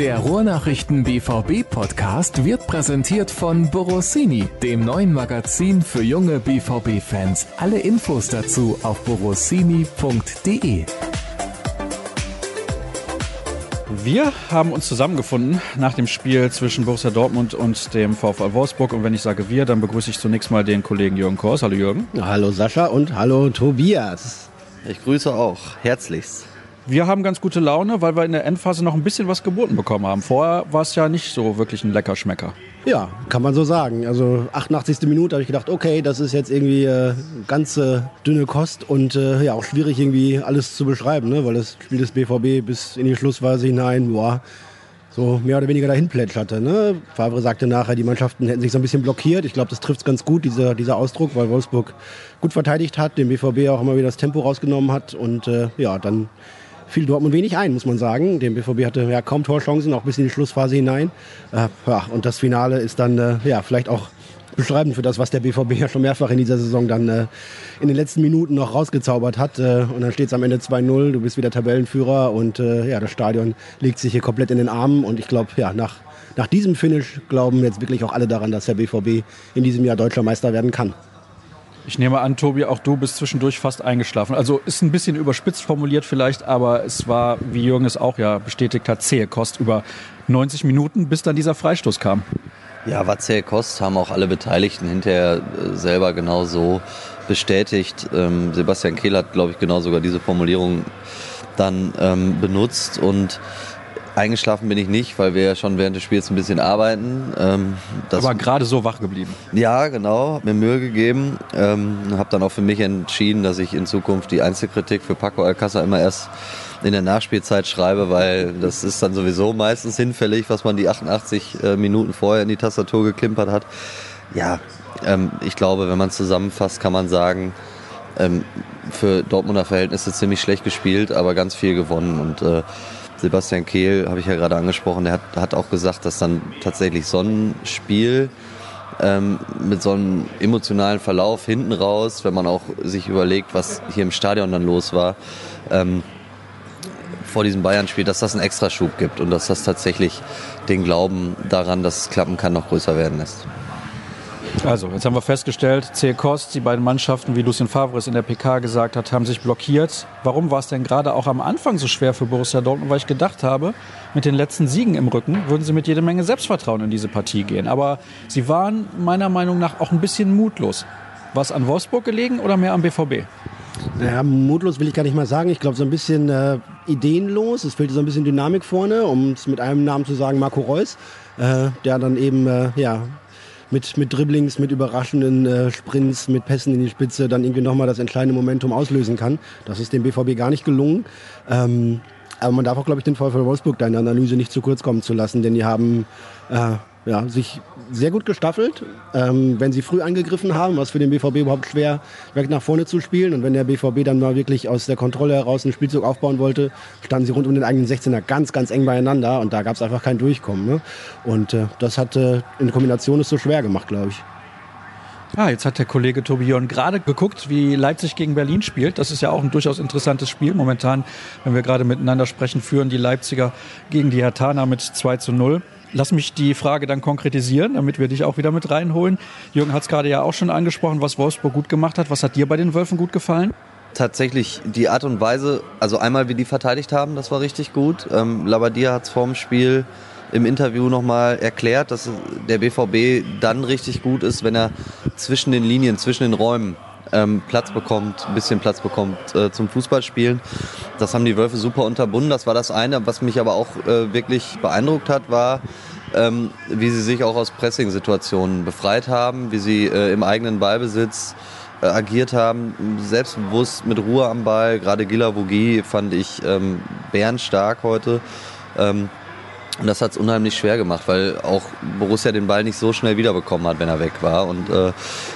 Der Ruhrnachrichten BVB Podcast wird präsentiert von Borossini, dem neuen Magazin für junge BVB Fans. Alle Infos dazu auf borossini.de. Wir haben uns zusammengefunden nach dem Spiel zwischen Borussia Dortmund und dem VfL Wolfsburg. Und wenn ich sage wir, dann begrüße ich zunächst mal den Kollegen Jürgen Kors. Hallo Jürgen. Hallo Sascha und hallo Tobias. Ich grüße auch herzlichst. Wir haben ganz gute Laune, weil wir in der Endphase noch ein bisschen was geboten bekommen haben. Vorher war es ja nicht so wirklich ein lecker Schmecker. Ja, kann man so sagen. Also 88. Minute habe ich gedacht, okay, das ist jetzt irgendwie äh, ganz äh, dünne Kost und äh, ja auch schwierig irgendwie alles zu beschreiben, ne? weil das Spiel des BVB bis in die Schlussphase hinein, boah, so mehr oder weniger dahin plätscherte. Ne? Favre sagte nachher, die Mannschaften hätten sich so ein bisschen blockiert. Ich glaube, das trifft es ganz gut, dieser, dieser Ausdruck, weil Wolfsburg gut verteidigt hat, dem BVB auch immer wieder das Tempo rausgenommen hat und äh, ja, dann fiel Dortmund wenig ein, muss man sagen. Der BVB hatte ja kaum Torchancen, auch bis in die Schlussphase hinein. Äh, ja, und das Finale ist dann äh, ja, vielleicht auch beschreibend für das, was der BVB ja schon mehrfach in dieser Saison dann äh, in den letzten Minuten noch rausgezaubert hat. Äh, und dann steht es am Ende 2-0, du bist wieder Tabellenführer und äh, ja, das Stadion legt sich hier komplett in den Armen. Und ich glaube, ja, nach, nach diesem Finish glauben jetzt wirklich auch alle daran, dass der BVB in diesem Jahr deutscher Meister werden kann. Ich nehme an, Tobi, auch du bist zwischendurch fast eingeschlafen. Also ist ein bisschen überspitzt formuliert vielleicht, aber es war, wie Jürgen es auch ja bestätigt hat, zähe Kost über 90 Minuten, bis dann dieser Freistoß kam. Ja, war zähe Kost, haben auch alle Beteiligten hinterher äh, selber genau so bestätigt. Ähm, Sebastian Kehl hat, glaube ich, genau sogar diese Formulierung dann ähm, benutzt und Eingeschlafen bin ich nicht, weil wir ja schon während des Spiels ein bisschen arbeiten. Ähm, Aber gerade so wach geblieben. Ja, genau. Hab mir Mühe gegeben. Ähm, habe dann auch für mich entschieden, dass ich in Zukunft die Einzelkritik für Paco Alcázar immer erst in der Nachspielzeit schreibe, weil das ist dann sowieso meistens hinfällig, was man die 88 äh, Minuten vorher in die Tastatur geklimpert hat. Ja, ähm, ich glaube, wenn man zusammenfasst, kann man sagen, ähm, für Dortmunder Verhältnisse ziemlich schlecht gespielt, aber ganz viel gewonnen und äh, Sebastian Kehl, habe ich ja gerade angesprochen, der hat, hat auch gesagt, dass dann tatsächlich so ein Spiel ähm, mit so einem emotionalen Verlauf hinten raus, wenn man auch sich überlegt, was hier im Stadion dann los war, ähm, vor diesem Bayern-Spiel, dass das einen Extraschub gibt und dass das tatsächlich den Glauben daran, dass es klappen kann, noch größer werden lässt. Also, jetzt haben wir festgestellt, C. Kost, die beiden Mannschaften, wie Lucien Favre es in der PK gesagt hat, haben sich blockiert. Warum war es denn gerade auch am Anfang so schwer für Borussia Dortmund? Weil ich gedacht habe, mit den letzten Siegen im Rücken würden sie mit jede Menge Selbstvertrauen in diese Partie gehen. Aber sie waren meiner Meinung nach auch ein bisschen mutlos. War es an Wolfsburg gelegen oder mehr am BVB? Naja, mutlos will ich gar nicht mal sagen. Ich glaube, so ein bisschen äh, ideenlos. Es fehlte so ein bisschen Dynamik vorne, um es mit einem Namen zu sagen, Marco Reus, äh, der dann eben äh, ja, mit, mit Dribblings, mit überraschenden äh, Sprints, mit Pässen in die Spitze dann irgendwie nochmal das entscheidende Momentum auslösen kann. Das ist dem BVB gar nicht gelungen. Ähm, aber man darf auch, glaube ich, den VfL Wolfsburg da in der Analyse nicht zu kurz kommen zu lassen, denn die haben äh, ja, sich sehr gut gestaffelt. Ähm, wenn sie früh angegriffen haben, was für den BVB überhaupt schwer weg nach vorne zu spielen. Und wenn der BVB dann mal wirklich aus der Kontrolle heraus einen Spielzug aufbauen wollte, standen sie rund um den eigenen 16er ganz, ganz eng beieinander. Und da gab es einfach kein Durchkommen. Ne? Und äh, das hat äh, in Kombination es so schwer gemacht, glaube ich. Ah, jetzt hat der Kollege Tobi Jörn gerade geguckt, wie Leipzig gegen Berlin spielt. Das ist ja auch ein durchaus interessantes Spiel. Momentan, wenn wir gerade miteinander sprechen, führen die Leipziger gegen die Hertana mit 2 zu 0. Lass mich die Frage dann konkretisieren, damit wir dich auch wieder mit reinholen. Jürgen hat es gerade ja auch schon angesprochen, was Wolfsburg gut gemacht hat. Was hat dir bei den Wölfen gut gefallen? Tatsächlich die Art und Weise, also einmal wie die verteidigt haben, das war richtig gut. Ähm, Labadia hat es vorm Spiel im Interview nochmal erklärt, dass der BVB dann richtig gut ist, wenn er zwischen den Linien, zwischen den Räumen ähm, Platz bekommt, ein bisschen Platz bekommt äh, zum Fußballspielen. Das haben die Wölfe super unterbunden. Das war das eine. Was mich aber auch äh, wirklich beeindruckt hat, war, ähm, wie sie sich auch aus Pressing-Situationen befreit haben, wie sie äh, im eigenen Ballbesitz äh, agiert haben, selbstbewusst mit Ruhe am Ball. Gerade Gila Vogie fand ich ähm, bärenstark heute. Ähm, und das hat es unheimlich schwer gemacht, weil auch Borussia den Ball nicht so schnell wiederbekommen hat, wenn er weg war. Und äh,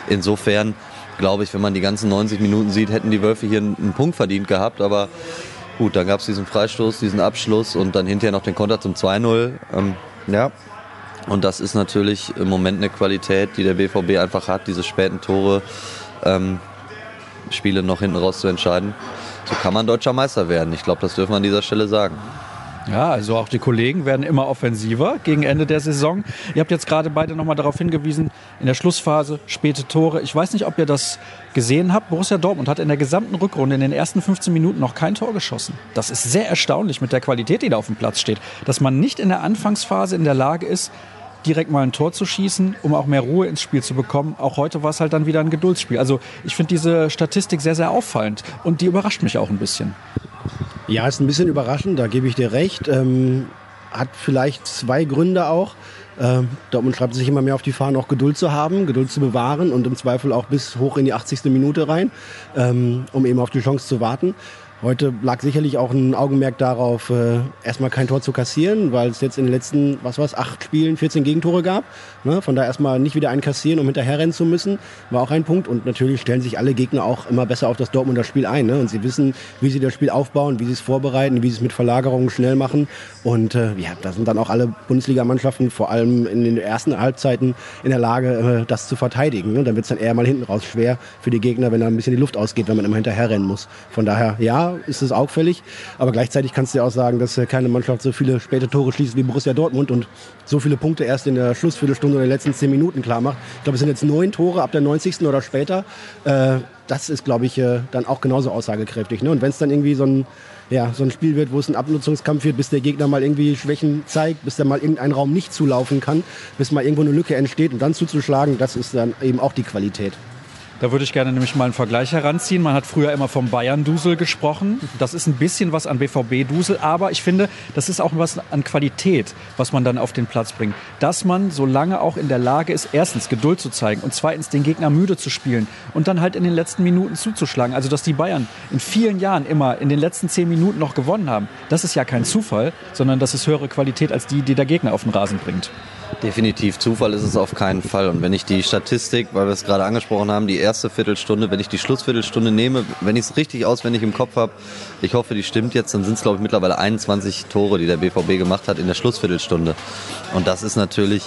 insofern glaube ich, wenn man die ganzen 90 Minuten sieht, hätten die Wölfe hier einen, Punkt verdient gehabt. Aber gut, dann gab es diesen Freistoß, diesen Abschluss und dann hinterher noch den Konter zum 2-0. Ähm, ja, und das ist natürlich im Moment eine Qualität, die der BVB einfach hat, diese späten Tore, ähm, Spiele noch hinten raus zu entscheiden. So kann man deutscher Meister werden. Ich glaube, das dürfen wir an dieser Stelle sagen. Ja, also auch die Kollegen werden immer offensiver gegen Ende der Saison. Ihr habt jetzt gerade beide nochmal darauf hingewiesen, in der Schlussphase späte Tore. Ich weiß nicht, ob ihr das gesehen habt. Borussia Dortmund hat in der gesamten Rückrunde in den ersten 15 Minuten noch kein Tor geschossen. Das ist sehr erstaunlich mit der Qualität, die da auf dem Platz steht. Dass man nicht in der Anfangsphase in der Lage ist, direkt mal ein Tor zu schießen, um auch mehr Ruhe ins Spiel zu bekommen. Auch heute war es halt dann wieder ein Geduldsspiel. Also ich finde diese Statistik sehr, sehr auffallend und die überrascht mich auch ein bisschen. Ja, ist ein bisschen überraschend, da gebe ich dir recht. Ähm, hat vielleicht zwei Gründe auch. Ähm, Dortmund schreibt sich immer mehr auf die Fahnen, auch Geduld zu haben, Geduld zu bewahren und im Zweifel auch bis hoch in die 80. Minute rein, ähm, um eben auf die Chance zu warten. Heute lag sicherlich auch ein Augenmerk darauf, äh, erstmal kein Tor zu kassieren, weil es jetzt in den letzten, was war's, acht Spielen 14 Gegentore gab. Ne? Von daher erstmal nicht wieder einkassieren, um hinterherrennen zu müssen, war auch ein Punkt. Und natürlich stellen sich alle Gegner auch immer besser auf das Dortmunder Spiel ein. Ne? Und sie wissen, wie sie das Spiel aufbauen, wie sie es vorbereiten, wie sie es mit Verlagerungen schnell machen. Und äh, ja, da sind dann auch alle Bundesligamannschaften, vor allem in den ersten Halbzeiten, in der Lage, äh, das zu verteidigen. Ne? Dann wird es dann eher mal hinten raus schwer für die Gegner, wenn da ein bisschen die Luft ausgeht, wenn man immer hinterherrennen muss. Von daher, ja, ist es auffällig. Aber gleichzeitig kannst du ja auch sagen, dass äh, keine Mannschaft so viele späte Tore schließt wie Borussia Dortmund und so viele Punkte erst in der Schlussviertelstunde oder in den letzten zehn Minuten klar macht. Ich glaube, es sind jetzt neun Tore ab der 90. oder später. Äh, das ist, glaube ich, äh, dann auch genauso aussagekräftig. Ne? Und wenn es dann irgendwie so ein ja, so ein Spiel wird, wo es einen Abnutzungskampf wird, bis der Gegner mal irgendwie Schwächen zeigt, bis der mal irgendein Raum nicht zulaufen kann, bis mal irgendwo eine Lücke entsteht und dann zuzuschlagen, das ist dann eben auch die Qualität. Da würde ich gerne nämlich mal einen Vergleich heranziehen. Man hat früher immer vom Bayern-Dusel gesprochen. Das ist ein bisschen was an BVB-Dusel, aber ich finde, das ist auch was an Qualität, was man dann auf den Platz bringt. Dass man so lange auch in der Lage ist, erstens Geduld zu zeigen und zweitens den Gegner müde zu spielen und dann halt in den letzten Minuten zuzuschlagen. Also, dass die Bayern in vielen Jahren immer in den letzten zehn Minuten noch gewonnen haben, das ist ja kein Zufall, sondern das ist höhere Qualität als die, die der Gegner auf den Rasen bringt. Definitiv. Zufall ist es auf keinen Fall. Und wenn ich die Statistik, weil wir es gerade angesprochen haben, die erste Viertelstunde, wenn ich die Schlussviertelstunde nehme, wenn ich es richtig auswendig im Kopf habe, ich hoffe, die stimmt jetzt, dann sind es, glaube ich, mittlerweile 21 Tore, die der BVB gemacht hat in der Schlussviertelstunde. Und das ist natürlich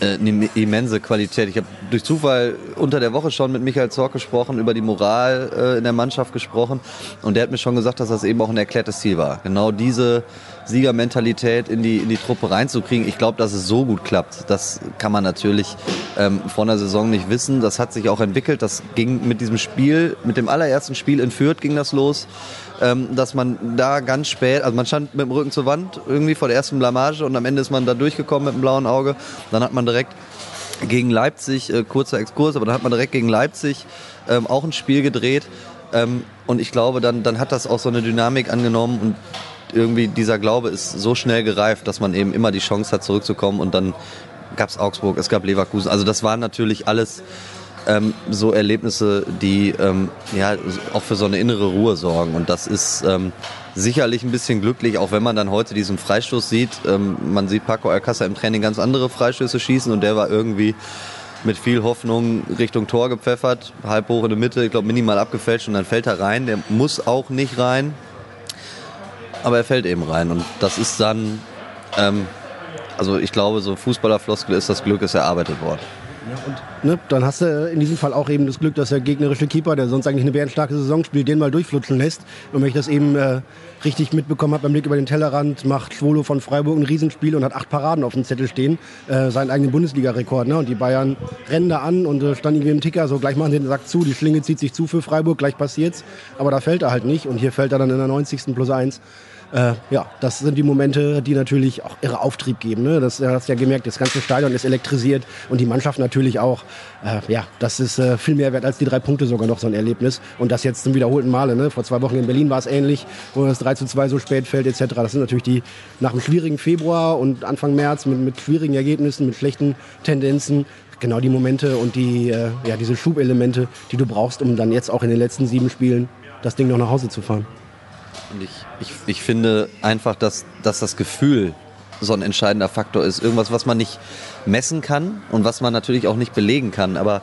eine immense Qualität. Ich habe durch Zufall unter der Woche schon mit Michael Zorc gesprochen, über die Moral äh, in der Mannschaft gesprochen und der hat mir schon gesagt, dass das eben auch ein erklärtes Ziel war. Genau diese Siegermentalität in die, in die Truppe reinzukriegen. Ich glaube, dass es so gut klappt, das kann man natürlich ähm, vor einer Saison nicht wissen. Das hat sich auch entwickelt. Das ging mit diesem Spiel, mit dem allerersten Spiel in Fürth ging das los ähm, dass man da ganz spät, also man stand mit dem Rücken zur Wand irgendwie vor der ersten Blamage und am Ende ist man da durchgekommen mit dem blauen Auge. Dann hat man direkt gegen Leipzig, äh, kurzer Exkurs, aber dann hat man direkt gegen Leipzig ähm, auch ein Spiel gedreht. Ähm, und ich glaube, dann, dann hat das auch so eine Dynamik angenommen und irgendwie dieser Glaube ist so schnell gereift, dass man eben immer die Chance hat, zurückzukommen. Und dann gab es Augsburg, es gab Leverkusen. Also das waren natürlich alles ähm, so Erlebnisse, die ähm, ja auch für so eine innere Ruhe sorgen. Und das ist ähm, sicherlich ein bisschen glücklich, auch wenn man dann heute diesen Freistoß sieht. Ähm, man sieht Paco Alcázar im Training ganz andere Freistöße schießen und der war irgendwie mit viel Hoffnung Richtung Tor gepfeffert, halb hoch in der Mitte, ich glaube minimal abgefälscht und dann fällt er rein. Der muss auch nicht rein, aber er fällt eben rein und das ist dann, ähm, also ich glaube, so Fußballerfloskel ist das Glück ist erarbeitet worden. Ja, und ne, dann hast du in diesem Fall auch eben das Glück, dass der gegnerische Keeper, der sonst eigentlich eine bärenstarke Saison spielt, den mal durchflutschen lässt. Und wenn ich das eben äh, richtig mitbekommen habe beim Blick über den Tellerrand, macht Schwolo von Freiburg ein Riesenspiel und hat acht Paraden auf dem Zettel stehen, äh, seinen eigenen Bundesliga-Rekord. Ne? Und die Bayern rennen da an und äh, standen irgendwie im Ticker, so gleich machen sie den Sack zu, die Schlinge zieht sich zu für Freiburg, gleich passiert's. Aber da fällt er halt nicht und hier fällt er dann in der 90. plus 1 äh, ja, das sind die Momente, die natürlich auch irre Auftrieb geben. Ne? Das hast ja gemerkt, das ganze Stadion ist elektrisiert und die Mannschaft natürlich auch. Äh, ja, das ist äh, viel mehr wert als die drei Punkte sogar noch so ein Erlebnis. Und das jetzt zum wiederholten Male. Ne? Vor zwei Wochen in Berlin war es ähnlich, wo das 3 zu 2 so spät fällt etc. Das sind natürlich die nach einem schwierigen Februar und Anfang März mit, mit schwierigen Ergebnissen, mit schlechten Tendenzen genau die Momente und die, äh, ja, diese Schubelemente, die du brauchst, um dann jetzt auch in den letzten sieben Spielen das Ding noch nach Hause zu fahren. Und ich, ich, ich finde einfach, dass, dass das Gefühl so ein entscheidender Faktor ist. Irgendwas, was man nicht messen kann und was man natürlich auch nicht belegen kann. Aber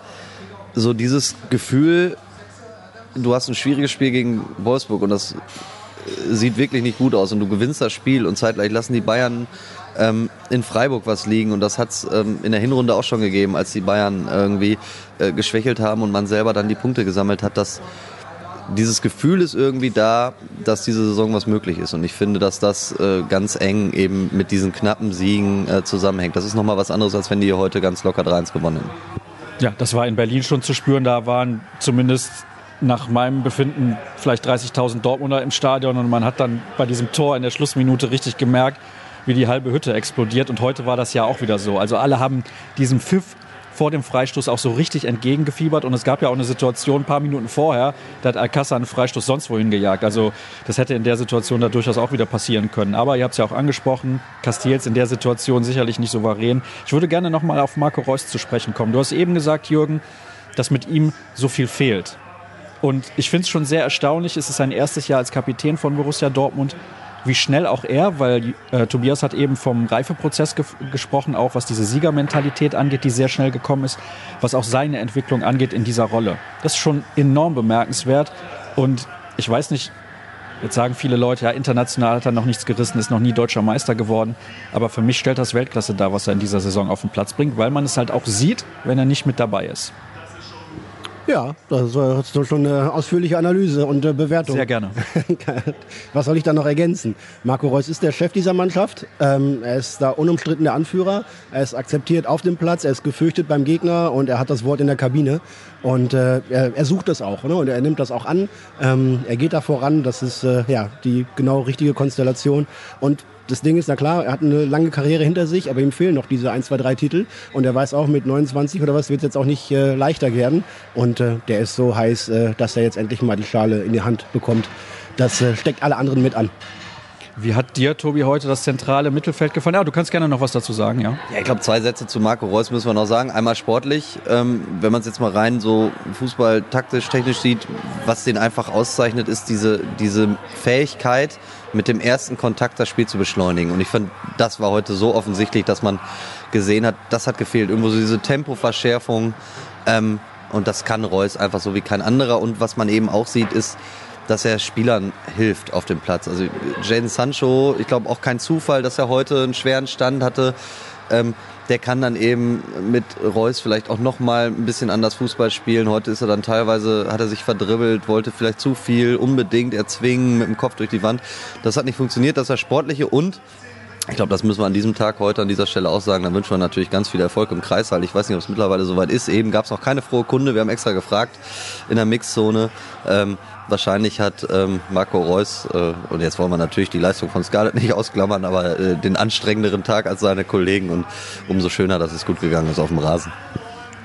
so dieses Gefühl, du hast ein schwieriges Spiel gegen Wolfsburg und das sieht wirklich nicht gut aus und du gewinnst das Spiel und zeitgleich lassen die Bayern ähm, in Freiburg was liegen und das hat es ähm, in der Hinrunde auch schon gegeben, als die Bayern irgendwie äh, geschwächelt haben und man selber dann die Punkte gesammelt hat. Das, dieses Gefühl ist irgendwie da, dass diese Saison was möglich ist. Und ich finde, dass das äh, ganz eng eben mit diesen knappen Siegen äh, zusammenhängt. Das ist nochmal was anderes, als wenn die heute ganz locker 3-1 gewonnen hätten. Ja, das war in Berlin schon zu spüren. Da waren zumindest nach meinem Befinden vielleicht 30.000 Dortmunder im Stadion und man hat dann bei diesem Tor in der Schlussminute richtig gemerkt, wie die halbe Hütte explodiert. Und heute war das ja auch wieder so. Also alle haben diesem Pfiff vor dem Freistoß auch so richtig entgegengefiebert. Und es gab ja auch eine Situation ein paar Minuten vorher, da hat Alcázar einen Freistoß sonst wohin gejagt. Also das hätte in der Situation da durchaus auch wieder passieren können. Aber ihr habt es ja auch angesprochen, Castells in der Situation sicherlich nicht souverän. Ich würde gerne nochmal auf Marco Reus zu sprechen kommen. Du hast eben gesagt, Jürgen, dass mit ihm so viel fehlt. Und ich finde es schon sehr erstaunlich. Es ist sein erstes Jahr als Kapitän von Borussia Dortmund wie schnell auch er, weil äh, Tobias hat eben vom Reifeprozess ge gesprochen, auch was diese Siegermentalität angeht, die sehr schnell gekommen ist, was auch seine Entwicklung angeht in dieser Rolle. Das ist schon enorm bemerkenswert und ich weiß nicht, Jetzt sagen viele Leute, ja, international hat er noch nichts gerissen, ist noch nie deutscher Meister geworden. Aber für mich stellt das Weltklasse dar, was er in dieser Saison auf den Platz bringt, weil man es halt auch sieht, wenn er nicht mit dabei ist. Ja, das ist doch schon eine ausführliche Analyse und äh, Bewertung. Sehr gerne. Was soll ich da noch ergänzen? Marco Reus ist der Chef dieser Mannschaft. Ähm, er ist da unumstritten der Anführer. Er ist akzeptiert auf dem Platz, er ist gefürchtet beim Gegner und er hat das Wort in der Kabine. Und äh, er, sucht das auch ne? und er nimmt das auch an. Ähm, er geht da voran. Das ist äh, ja die genau richtige Konstellation. Und das Ding ist, na klar, er hat eine lange Karriere hinter sich, aber ihm fehlen noch diese 1, 2, 3 Titel. Und er weiß auch, mit 29 oder was wird es jetzt auch nicht äh, leichter werden. Und äh, der ist so heiß, äh, dass er jetzt endlich mal die Schale in die Hand bekommt. Das äh, steckt alle anderen mit an. Wie hat dir, Tobi, heute das zentrale Mittelfeld gefallen? Ja, du kannst gerne noch was dazu sagen, ja. Ja, ich glaube, zwei Sätze zu Marco Reus müssen wir noch sagen. Einmal sportlich, ähm, wenn man es jetzt mal rein so Fußball taktisch, technisch sieht, was den einfach auszeichnet, ist diese, diese Fähigkeit, mit dem ersten Kontakt das Spiel zu beschleunigen. Und ich fand, das war heute so offensichtlich, dass man gesehen hat, das hat gefehlt. Irgendwo so diese Tempoverschärfung. Ähm, und das kann Reus einfach so wie kein anderer. Und was man eben auch sieht, ist, dass er Spielern hilft auf dem Platz. Also Jaden Sancho, ich glaube auch kein Zufall, dass er heute einen schweren Stand hatte. Ähm, der kann dann eben mit Reus vielleicht auch noch mal ein bisschen anders Fußball spielen. Heute ist er dann teilweise, hat er sich verdribbelt, wollte vielleicht zu viel unbedingt erzwingen mit dem Kopf durch die Wand. Das hat nicht funktioniert, das war sportliche und ich glaube, das müssen wir an diesem Tag heute an dieser Stelle auch sagen. Dann wünschen wir natürlich ganz viel Erfolg im Kreissaal. Ich weiß nicht, ob es mittlerweile soweit ist. Eben gab es noch keine frohe Kunde. Wir haben extra gefragt in der Mixzone. Ähm, wahrscheinlich hat ähm, Marco Reus, äh, und jetzt wollen wir natürlich die Leistung von Scarlett nicht ausklammern, aber äh, den anstrengenderen Tag als seine Kollegen und umso schöner, dass es gut gegangen ist auf dem Rasen.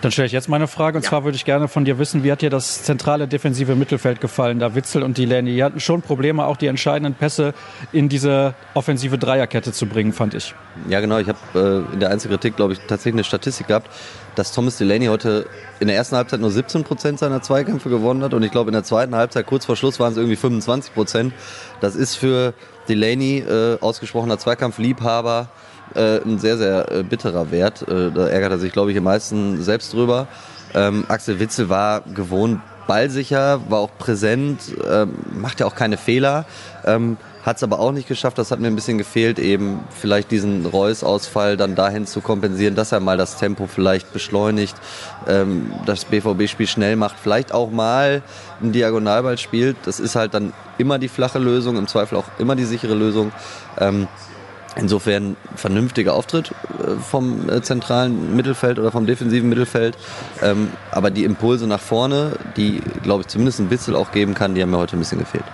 Dann stelle ich jetzt meine Frage und ja. zwar würde ich gerne von dir wissen, wie hat dir das zentrale defensive Mittelfeld gefallen, da Witzel und Delaney? Die hatten schon Probleme, auch die entscheidenden Pässe in diese offensive Dreierkette zu bringen, fand ich. Ja, genau. Ich habe äh, in der Einzelkritik, glaube ich, tatsächlich eine Statistik gehabt, dass Thomas Delaney heute in der ersten Halbzeit nur 17 Prozent seiner Zweikämpfe gewonnen hat und ich glaube in der zweiten Halbzeit kurz vor Schluss waren es irgendwie 25 Prozent. Das ist für Delaney, äh, ausgesprochener Zweikampfliebhaber, äh, ein sehr, sehr äh, bitterer Wert. Äh, da ärgert er sich, glaube ich, am meisten selbst drüber. Ähm, Axel Witzel war gewohnt ballsicher, war auch präsent, ähm, macht ja auch keine Fehler. Ähm, hat es aber auch nicht geschafft, das hat mir ein bisschen gefehlt, eben vielleicht diesen Reus-Ausfall dann dahin zu kompensieren, dass er mal das Tempo vielleicht beschleunigt, ähm, das BVB-Spiel schnell macht, vielleicht auch mal einen Diagonalball spielt. Das ist halt dann immer die flache Lösung, im Zweifel auch immer die sichere Lösung. Ähm, Insofern vernünftiger Auftritt äh, vom äh, zentralen Mittelfeld oder vom defensiven Mittelfeld. Ähm, aber die Impulse nach vorne, die, glaube ich, zumindest ein bisschen auch geben kann, die haben mir heute ein bisschen gefehlt.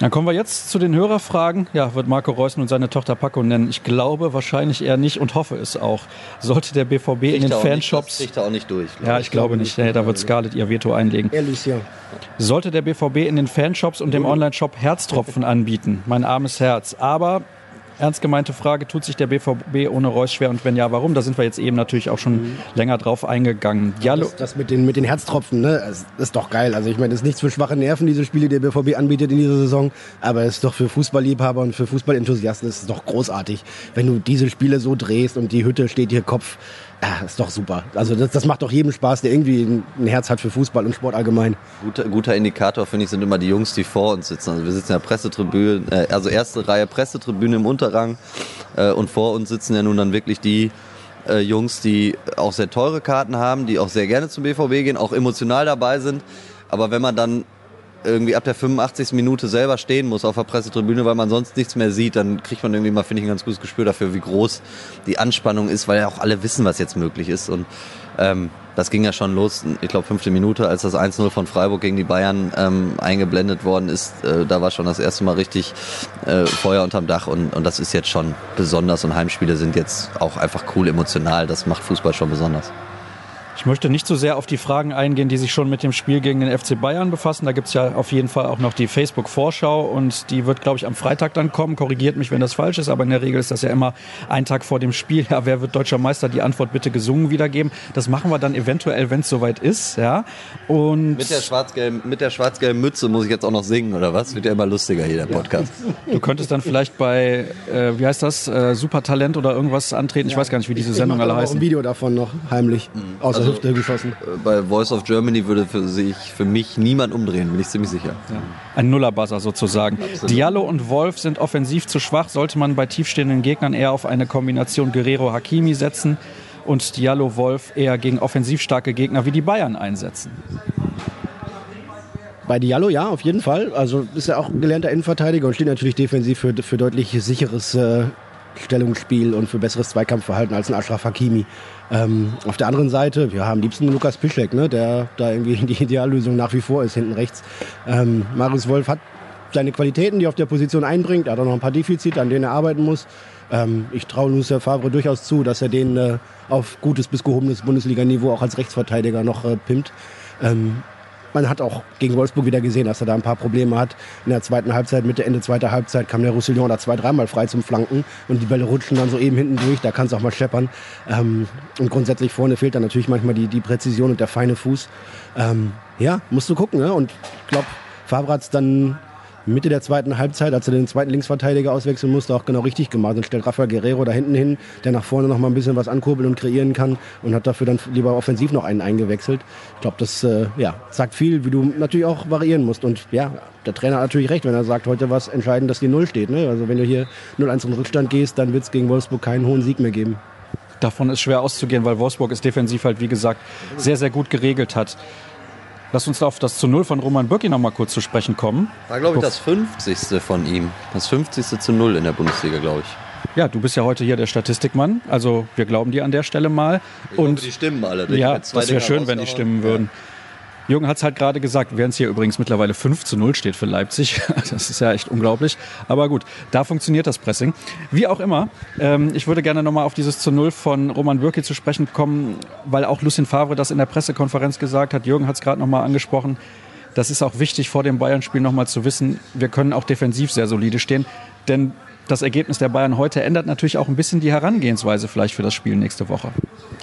Dann kommen wir jetzt zu den Hörerfragen. Ja, wird Marco Reus nun seine Tochter Paco nennen? Ich glaube wahrscheinlich eher nicht und hoffe es auch. Sollte der BVB in den Fanshops. Nicht, das auch nicht durch. Ja, ich, ich glaube nicht. nicht. Da wird Scarlett ihr Veto einlegen. Ehrlich, ja. Sollte der BVB in den Fanshops und dem Online-Shop Herztropfen anbieten? Mein armes Herz. Aber ernst gemeinte Frage, tut sich der BVB ohne Reus schwer und wenn ja, warum? Da sind wir jetzt eben natürlich auch schon mhm. länger drauf eingegangen. Ja, das, das, mit, den, mit den Herztropfen, ne, das ist doch geil. Also ich meine, das ist nichts für schwache Nerven, diese Spiele, die der BVB anbietet in dieser Saison, aber es ist doch für Fußballliebhaber und für Fußballenthusiasten ist es doch großartig, wenn du diese Spiele so drehst und die Hütte steht hier Kopf ja, ist doch super. Also das, das macht doch jedem Spaß, der irgendwie ein Herz hat für Fußball und Sport allgemein. Guter, guter Indikator, finde ich, sind immer die Jungs, die vor uns sitzen. Also wir sitzen ja Pressetribüne, äh, also erste Reihe Pressetribüne im Unterrang äh, und vor uns sitzen ja nun dann wirklich die äh, Jungs, die auch sehr teure Karten haben, die auch sehr gerne zum BVB gehen, auch emotional dabei sind. Aber wenn man dann irgendwie ab der 85. Minute selber stehen muss auf der Pressetribüne, weil man sonst nichts mehr sieht, dann kriegt man irgendwie mal, finde ich, ein ganz gutes Gespür dafür, wie groß die Anspannung ist, weil ja auch alle wissen, was jetzt möglich ist. Und ähm, das ging ja schon los, ich glaube fünfte Minute, als das 1-0 von Freiburg gegen die Bayern ähm, eingeblendet worden ist. Äh, da war schon das erste Mal richtig äh, Feuer unterm Dach und, und das ist jetzt schon besonders und Heimspiele sind jetzt auch einfach cool emotional. Das macht Fußball schon besonders. Ich möchte nicht so sehr auf die Fragen eingehen, die sich schon mit dem Spiel gegen den FC Bayern befassen. Da gibt es ja auf jeden Fall auch noch die Facebook-Vorschau und die wird, glaube ich, am Freitag dann kommen. Korrigiert mich, wenn das falsch ist, aber in der Regel ist das ja immer ein Tag vor dem Spiel. Ja, wer wird deutscher Meister? Die Antwort bitte gesungen wiedergeben. Das machen wir dann eventuell, wenn es soweit ist. Ja. Und mit der schwarz-gelben schwarz Mütze muss ich jetzt auch noch singen, oder was? Wird ja immer lustiger hier, der Podcast. Ja. Du könntest dann vielleicht bei, äh, wie heißt das, äh, Supertalent oder irgendwas antreten. Ich ja, weiß gar nicht, wie diese Sendung alle heißen. ein Video davon noch heimlich. Mhm. Außer also, Hüfte geschossen. Äh, bei Voice of Germany würde für sich für mich niemand umdrehen, bin ich ziemlich sicher. Ja. Ein Nullerbuzzer sozusagen. Absolut. Diallo und Wolf sind offensiv zu schwach. Sollte man bei tiefstehenden Gegnern eher auf eine Kombination Guerrero-Hakimi setzen und Diallo-Wolf eher gegen offensiv starke Gegner wie die Bayern einsetzen? Bei Diallo ja, auf jeden Fall. Also ist er auch ein gelernter Innenverteidiger und steht natürlich defensiv für, für deutlich sicheres äh, Stellungsspiel und für besseres Zweikampfverhalten als ein Ashraf Hakimi. Ähm, auf der anderen Seite, wir haben am liebsten Lukas Pischek, ne, der da irgendwie die Ideallösung nach wie vor ist, hinten rechts. Ähm, Marius Wolf hat seine Qualitäten, die er auf der Position einbringt. Er hat auch noch ein paar Defizite, an denen er arbeiten muss. Ähm, ich traue Lucia Favre durchaus zu, dass er den äh, auf gutes bis gehobenes Bundesliga-Niveau auch als Rechtsverteidiger noch äh, pimmt. Ähm, man hat auch gegen Wolfsburg wieder gesehen, dass er da ein paar Probleme hat. In der zweiten Halbzeit, Mitte, Ende zweiter Halbzeit kam der Roussillon da zwei, dreimal frei zum Flanken und die Bälle rutschen dann so eben hinten durch, da kann es auch mal scheppern. Ähm, und grundsätzlich vorne fehlt dann natürlich manchmal die, die Präzision und der feine Fuß. Ähm, ja, musst du gucken. Ne? Und ich glaube, Favre hat es dann Mitte der zweiten Halbzeit, als er den zweiten Linksverteidiger auswechseln musste, auch genau richtig gemacht und stellt Rafael Guerrero da hinten hin, der nach vorne noch mal ein bisschen was ankurbeln und kreieren kann und hat dafür dann lieber offensiv noch einen eingewechselt. Ich glaube, das äh, ja, sagt viel, wie du natürlich auch variieren musst. Und ja, der Trainer hat natürlich recht, wenn er sagt, heute was entscheidend, dass die Null steht. Ne? Also wenn du hier 0-1 in Rückstand gehst, dann wird es gegen Wolfsburg keinen hohen Sieg mehr geben. Davon ist schwer auszugehen, weil Wolfsburg es defensiv halt, wie gesagt, sehr, sehr gut geregelt hat. Lass uns auf das zu Null von Roman Bürki noch mal kurz zu sprechen kommen. War, glaube ich, das 50. von ihm. Das 50. zu Null in der Bundesliga, glaube ich. Ja, du bist ja heute hier der Statistikmann. Also wir glauben dir an der Stelle mal. Ich und hoffe, die stimmen alle. Ja, das wäre schön, wenn die stimmen würden. Ja. Jürgen hat es halt gerade gesagt, während es hier übrigens mittlerweile 5 zu 0 steht für Leipzig. Das ist ja echt unglaublich. Aber gut, da funktioniert das Pressing. Wie auch immer, ähm, ich würde gerne nochmal auf dieses zu 0 von Roman Bürki zu sprechen kommen, weil auch Lucien Favre das in der Pressekonferenz gesagt hat. Jürgen hat es gerade nochmal angesprochen. Das ist auch wichtig vor dem Bayern-Spiel nochmal zu wissen, wir können auch defensiv sehr solide stehen. Denn das Ergebnis der Bayern heute ändert natürlich auch ein bisschen die Herangehensweise vielleicht für das Spiel nächste Woche.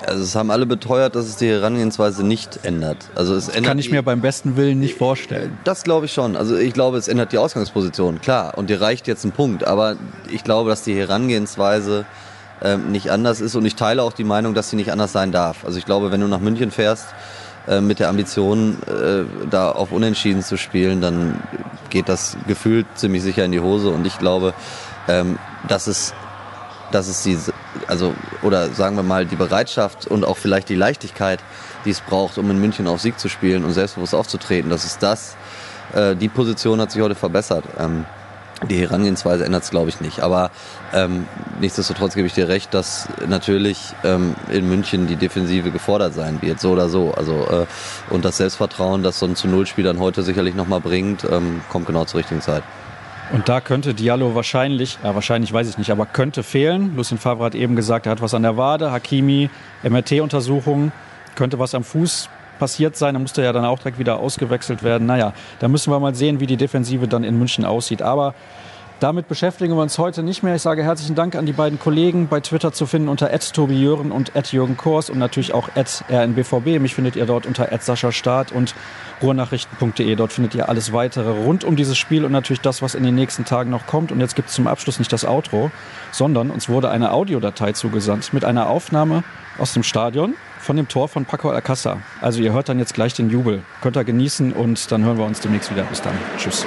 Also es haben alle beteuert, dass es die Herangehensweise nicht ändert. Also es ändert kann ich mir beim besten Willen nicht vorstellen. Das glaube ich schon. Also ich glaube, es ändert die Ausgangsposition, klar. Und dir reicht jetzt ein Punkt. Aber ich glaube, dass die Herangehensweise ähm, nicht anders ist. Und ich teile auch die Meinung, dass sie nicht anders sein darf. Also ich glaube, wenn du nach München fährst, äh, mit der Ambition, äh, da auf Unentschieden zu spielen, dann geht das gefühlt ziemlich sicher in die Hose. Und ich glaube, ähm, dass es dass es die, also, oder sagen wir mal, die Bereitschaft und auch vielleicht die Leichtigkeit, die es braucht, um in München auf Sieg zu spielen und selbstbewusst aufzutreten, das ist das, äh, die Position hat sich heute verbessert. Ähm, die Herangehensweise ändert es, glaube ich, nicht. Aber ähm, nichtsdestotrotz gebe ich dir recht, dass natürlich ähm, in München die Defensive gefordert sein wird, so oder so. Also äh, und das Selbstvertrauen, das so ein zu Null Spiel dann heute sicherlich nochmal bringt, ähm, kommt genau zur richtigen Zeit. Und da könnte Diallo wahrscheinlich, ja wahrscheinlich weiß ich nicht, aber könnte fehlen. Lucien Favre hat eben gesagt, er hat was an der Wade, Hakimi, MRT-Untersuchung, könnte was am Fuß passiert sein. Da musste ja dann auch direkt wieder ausgewechselt werden. Naja, da müssen wir mal sehen, wie die Defensive dann in München aussieht. Aber damit beschäftigen wir uns heute nicht mehr. Ich sage herzlichen Dank an die beiden Kollegen. Bei Twitter zu finden unter Tobi Jören und Jürgen Kors und natürlich auch rnbvb. Mich findet ihr dort unter Sascha Staat und ruhrnachrichten.de. Dort findet ihr alles weitere rund um dieses Spiel und natürlich das, was in den nächsten Tagen noch kommt. Und jetzt gibt es zum Abschluss nicht das Outro, sondern uns wurde eine Audiodatei zugesandt mit einer Aufnahme aus dem Stadion von dem Tor von Paco Alcázar. Also ihr hört dann jetzt gleich den Jubel. Könnt ihr genießen und dann hören wir uns demnächst wieder. Bis dann. Tschüss.